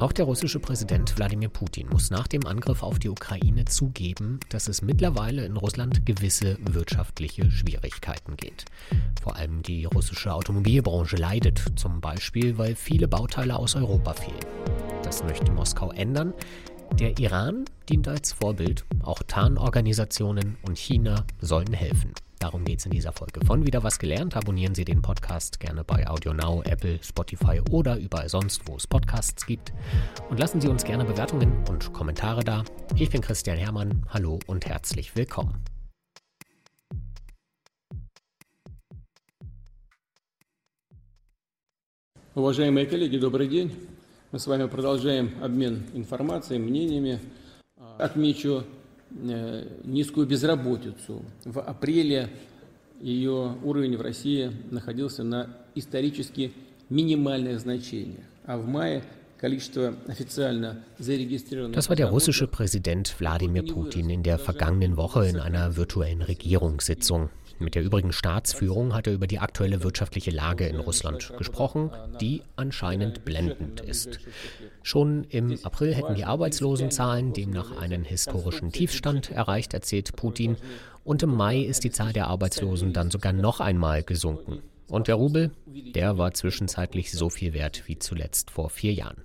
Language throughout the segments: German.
Auch der russische Präsident Wladimir Putin muss nach dem Angriff auf die Ukraine zugeben, dass es mittlerweile in Russland gewisse wirtschaftliche Schwierigkeiten gibt. Vor allem die russische Automobilbranche leidet, zum Beispiel, weil viele Bauteile aus Europa fehlen. Das möchte Moskau ändern. Der Iran dient als Vorbild, auch Tarnorganisationen und China sollen helfen. Darum geht es in dieser Folge. Von Wieder was gelernt. Abonnieren Sie den Podcast gerne bei AudioNow, Apple, Spotify oder überall sonst, wo es Podcasts gibt. Und lassen Sie uns gerne Bewertungen und Kommentare da. Ich bin Christian Hermann. Hallo und herzlich willkommen. Уважаемые коллеги, добрый день. Мы с вами продолжаем обмен информацией, мнениями. Отмечу Э, низкую безработицу. В апреле ее уровень в России находился на исторически минимальных значениях, а в мае Das war der russische Präsident Wladimir Putin in der vergangenen Woche in einer virtuellen Regierungssitzung. Mit der übrigen Staatsführung hat er über die aktuelle wirtschaftliche Lage in Russland gesprochen, die anscheinend blendend ist. Schon im April hätten die Arbeitslosenzahlen demnach einen historischen Tiefstand erreicht, erzählt Putin, und im Mai ist die Zahl der Arbeitslosen dann sogar noch einmal gesunken. Und der Rubel, der war zwischenzeitlich so viel wert wie zuletzt vor vier Jahren.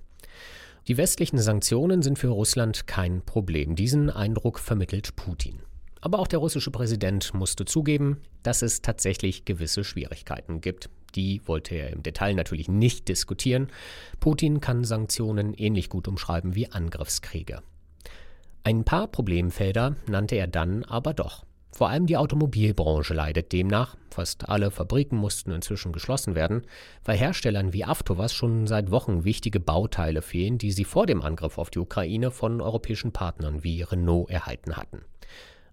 Die westlichen Sanktionen sind für Russland kein Problem. Diesen Eindruck vermittelt Putin. Aber auch der russische Präsident musste zugeben, dass es tatsächlich gewisse Schwierigkeiten gibt. Die wollte er im Detail natürlich nicht diskutieren. Putin kann Sanktionen ähnlich gut umschreiben wie Angriffskriege. Ein paar Problemfelder nannte er dann aber doch. Vor allem die Automobilbranche leidet demnach. Fast alle Fabriken mussten inzwischen geschlossen werden, weil Herstellern wie Avtovas schon seit Wochen wichtige Bauteile fehlen, die sie vor dem Angriff auf die Ukraine von europäischen Partnern wie Renault erhalten hatten.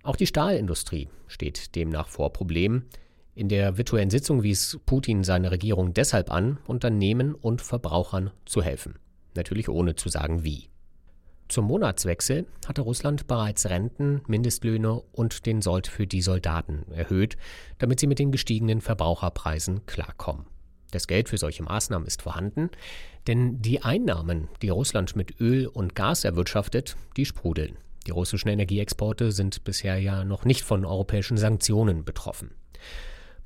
Auch die Stahlindustrie steht demnach vor Problemen. In der virtuellen Sitzung wies Putin seine Regierung deshalb an, Unternehmen und Verbrauchern zu helfen. Natürlich ohne zu sagen wie. Zum Monatswechsel hatte Russland bereits Renten, Mindestlöhne und den Sold für die Soldaten erhöht, damit sie mit den gestiegenen Verbraucherpreisen klarkommen. Das Geld für solche Maßnahmen ist vorhanden, denn die Einnahmen, die Russland mit Öl und Gas erwirtschaftet, die sprudeln. Die russischen Energieexporte sind bisher ja noch nicht von europäischen Sanktionen betroffen.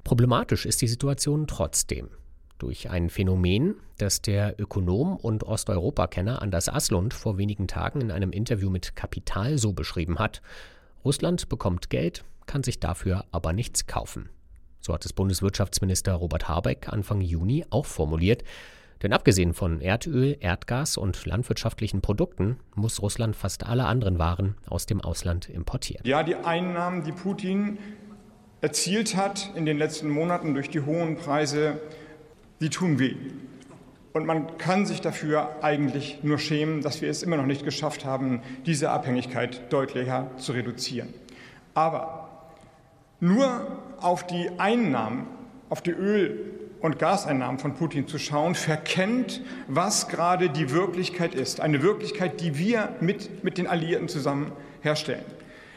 Problematisch ist die Situation trotzdem durch ein Phänomen, das der Ökonom und Osteuropakenner Anders Aslund vor wenigen Tagen in einem Interview mit Kapital so beschrieben hat. Russland bekommt Geld, kann sich dafür aber nichts kaufen. So hat es Bundeswirtschaftsminister Robert Habeck Anfang Juni auch formuliert. Denn abgesehen von Erdöl, Erdgas und landwirtschaftlichen Produkten muss Russland fast alle anderen Waren aus dem Ausland importieren. Ja, die Einnahmen, die Putin erzielt hat in den letzten Monaten durch die hohen Preise, die tun weh. Und man kann sich dafür eigentlich nur schämen, dass wir es immer noch nicht geschafft haben, diese Abhängigkeit deutlicher zu reduzieren. Aber nur auf die Einnahmen, auf die Öl- und Gaseinnahmen von Putin zu schauen, verkennt, was gerade die Wirklichkeit ist. Eine Wirklichkeit, die wir mit, mit den Alliierten zusammen herstellen.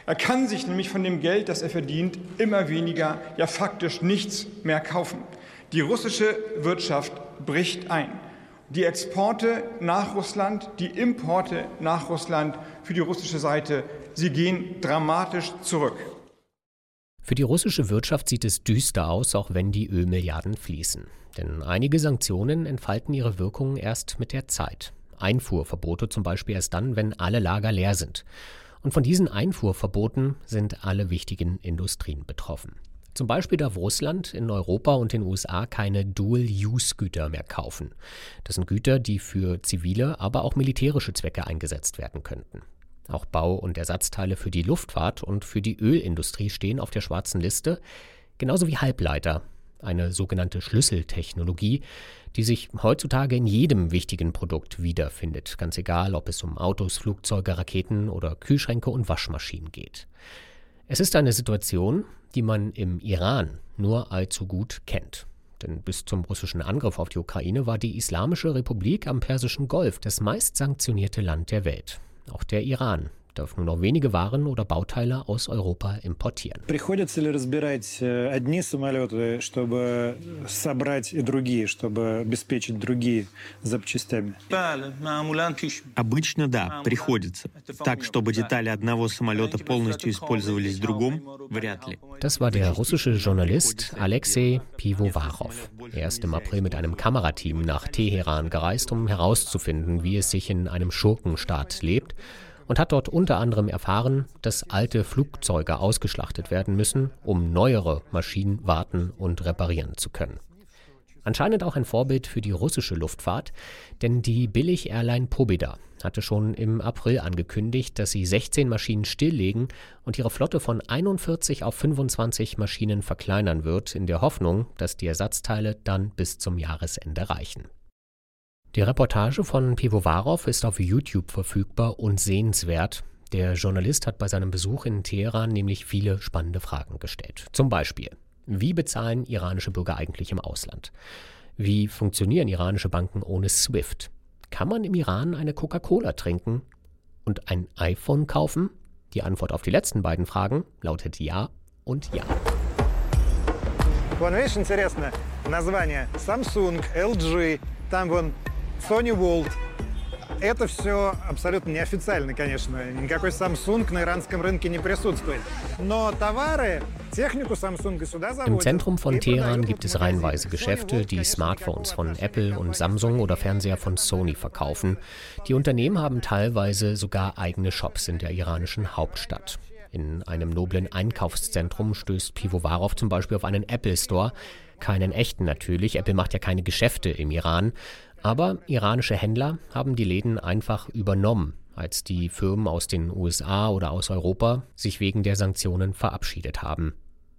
Er kann sich nämlich von dem Geld, das er verdient, immer weniger, ja faktisch nichts mehr kaufen. Die russische Wirtschaft bricht ein. Die Exporte nach Russland, die Importe nach Russland für die russische Seite, sie gehen dramatisch zurück. Für die russische Wirtschaft sieht es düster aus, auch wenn die Ölmilliarden fließen. Denn einige Sanktionen entfalten ihre Wirkungen erst mit der Zeit. Einfuhrverbote zum Beispiel erst dann, wenn alle Lager leer sind. Und von diesen Einfuhrverboten sind alle wichtigen Industrien betroffen. Zum Beispiel darf Russland in Europa und den USA keine Dual-Use-Güter mehr kaufen. Das sind Güter, die für zivile, aber auch militärische Zwecke eingesetzt werden könnten. Auch Bau- und Ersatzteile für die Luftfahrt und für die Ölindustrie stehen auf der schwarzen Liste, genauso wie Halbleiter, eine sogenannte Schlüsseltechnologie, die sich heutzutage in jedem wichtigen Produkt wiederfindet, ganz egal, ob es um Autos, Flugzeuge, Raketen oder Kühlschränke und Waschmaschinen geht. Es ist eine Situation, die man im Iran nur allzu gut kennt. Denn bis zum russischen Angriff auf die Ukraine war die Islamische Republik am Persischen Golf das meist sanktionierte Land der Welt. Auch der Iran darf nur noch wenige Waren oder Bauteile aus Europa importieren. Приходится ли разбирать э, одни самолеты, чтобы собрать и другие, чтобы обеспечить другие запчастями? Обычно да, приходится. Так, чтобы детали одного самолета полностью использовались в другом, вряд ли. Das war der russische Journalist Alexei Pivovarov. Er ist im April mit einem Kamerateam nach Teheran gereist, um herauszufinden, wie es sich in einem Schurkenstaat lebt und hat dort unter anderem erfahren, dass alte Flugzeuge ausgeschlachtet werden müssen, um neuere Maschinen warten und reparieren zu können. Anscheinend auch ein Vorbild für die russische Luftfahrt, denn die Billig-Airline Pobeda hatte schon im April angekündigt, dass sie 16 Maschinen stilllegen und ihre Flotte von 41 auf 25 Maschinen verkleinern wird, in der Hoffnung, dass die Ersatzteile dann bis zum Jahresende reichen. Die Reportage von Pivovarov ist auf YouTube verfügbar und sehenswert. Der Journalist hat bei seinem Besuch in Teheran nämlich viele spannende Fragen gestellt. Zum Beispiel, wie bezahlen iranische Bürger eigentlich im Ausland? Wie funktionieren iranische Banken ohne SWIFT? Kann man im Iran eine Coca-Cola trinken und ein iPhone kaufen? Die Antwort auf die letzten beiden Fragen lautet ja und ja. Вон, видишь, интересно, название Samsung, LG, там вон Sony World. Это все абсолютно неофициально, конечно. Никакой Samsung на иранском рынке не присутствует. Но товары, технику Samsung сюда заводят. Im Zentrum von Teheran gibt es reihenweise Geschäfte, die Smartphones von Apple und Samsung oder Fernseher von Sony verkaufen. Die Unternehmen haben teilweise sogar eigene Shops in der iranischen Hauptstadt. In einem noblen Einkaufszentrum stößt Pivovarov zum Beispiel auf einen Apple Store. Keinen echten natürlich. Apple macht ja keine Geschäfte im Iran. Aber iranische Händler haben die Läden einfach übernommen, als die Firmen aus den USA oder aus Europa sich wegen der Sanktionen verabschiedet haben.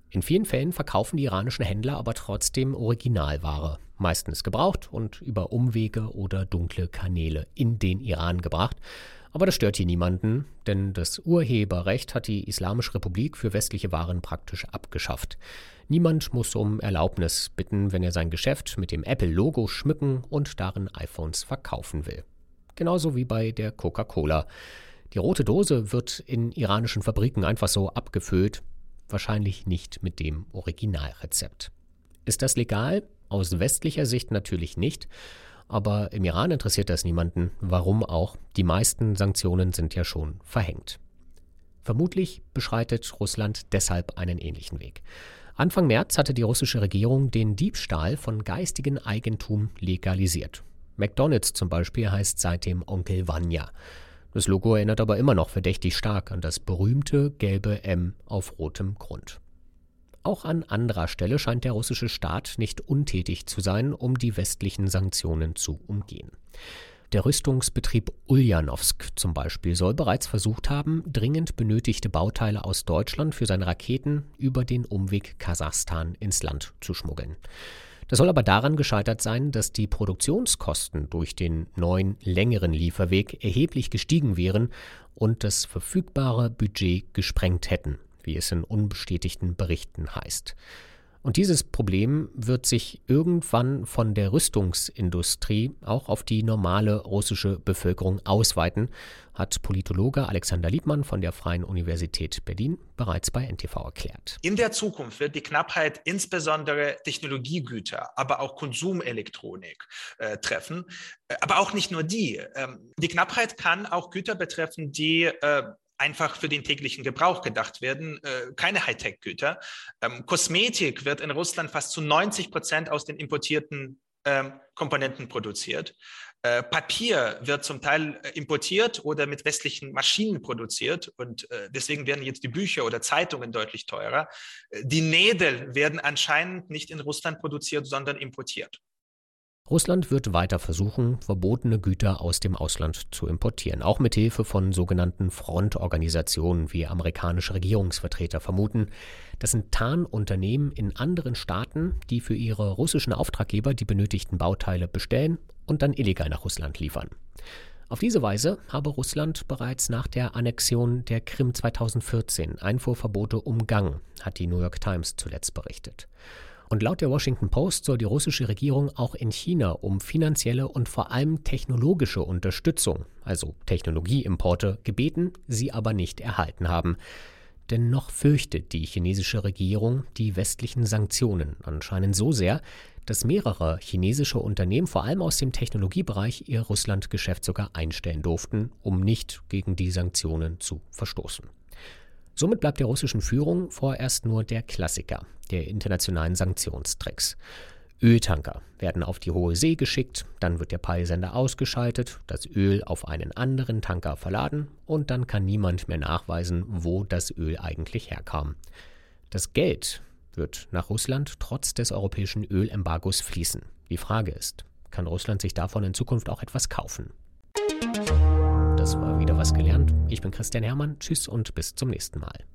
In vielen Fällen verkaufen die iranischen Händler aber trotzdem Originalware, meistens gebraucht und über Umwege oder dunkle Kanäle in den Iran gebracht. Aber das stört hier niemanden, denn das Urheberrecht hat die Islamische Republik für westliche Waren praktisch abgeschafft. Niemand muss um Erlaubnis bitten, wenn er sein Geschäft mit dem Apple-Logo schmücken und darin iPhones verkaufen will. Genauso wie bei der Coca-Cola. Die rote Dose wird in iranischen Fabriken einfach so abgefüllt, wahrscheinlich nicht mit dem Originalrezept. Ist das legal? Aus westlicher Sicht natürlich nicht, aber im Iran interessiert das niemanden. Warum auch? Die meisten Sanktionen sind ja schon verhängt. Vermutlich beschreitet Russland deshalb einen ähnlichen Weg. Anfang März hatte die russische Regierung den Diebstahl von geistigem Eigentum legalisiert. McDonald's zum Beispiel heißt seitdem Onkel Vanya. Das Logo erinnert aber immer noch verdächtig stark an das berühmte gelbe M auf rotem Grund. Auch an anderer Stelle scheint der russische Staat nicht untätig zu sein, um die westlichen Sanktionen zu umgehen. Der Rüstungsbetrieb Uljanowsk zum Beispiel soll bereits versucht haben, dringend benötigte Bauteile aus Deutschland für seine Raketen über den Umweg Kasachstan ins Land zu schmuggeln. Das soll aber daran gescheitert sein, dass die Produktionskosten durch den neuen, längeren Lieferweg erheblich gestiegen wären und das verfügbare Budget gesprengt hätten, wie es in unbestätigten Berichten heißt. Und dieses Problem wird sich irgendwann von der Rüstungsindustrie auch auf die normale russische Bevölkerung ausweiten, hat Politologe Alexander Liebmann von der Freien Universität Berlin bereits bei NTV erklärt. In der Zukunft wird die Knappheit insbesondere Technologiegüter, aber auch Konsumelektronik äh, treffen. Äh, aber auch nicht nur die. Ähm, die Knappheit kann auch Güter betreffen, die äh, einfach für den täglichen Gebrauch gedacht werden, äh, keine Hightech-Güter. Ähm, Kosmetik wird in Russland fast zu 90 Prozent aus den importierten ähm, Komponenten produziert. Äh, Papier wird zum Teil äh, importiert oder mit westlichen Maschinen produziert und deswegen werden jetzt die Bücher oder Zeitungen deutlich teurer. Die Nägel werden anscheinend nicht in Russland produziert, sondern importiert. Russland wird weiter versuchen, verbotene Güter aus dem Ausland zu importieren, auch mit Hilfe von sogenannten Frontorganisationen, wie amerikanische Regierungsvertreter vermuten. Das sind Tarnunternehmen in anderen Staaten, die für ihre russischen Auftraggeber die benötigten Bauteile bestellen und dann illegal nach Russland liefern. Auf diese Weise habe Russland bereits nach der Annexion der Krim 2014 Einfuhrverbote umgangen, hat die New York Times zuletzt berichtet. Und laut der Washington Post soll die russische Regierung auch in China um finanzielle und vor allem technologische Unterstützung, also Technologieimporte, gebeten, sie aber nicht erhalten haben. Denn noch fürchtet die chinesische Regierung die westlichen Sanktionen anscheinend so sehr, dass mehrere chinesische Unternehmen, vor allem aus dem Technologiebereich, ihr Russlandgeschäft sogar einstellen durften, um nicht gegen die Sanktionen zu verstoßen. Somit bleibt der russischen Führung vorerst nur der Klassiker der internationalen Sanktionstricks. Öltanker werden auf die hohe See geschickt, dann wird der Peilsender ausgeschaltet, das Öl auf einen anderen Tanker verladen und dann kann niemand mehr nachweisen, wo das Öl eigentlich herkam. Das Geld wird nach Russland trotz des europäischen Ölembargos fließen. Die Frage ist, kann Russland sich davon in Zukunft auch etwas kaufen? Das war wieder was gelernt. Ich bin Christian Hermann. Tschüss und bis zum nächsten Mal.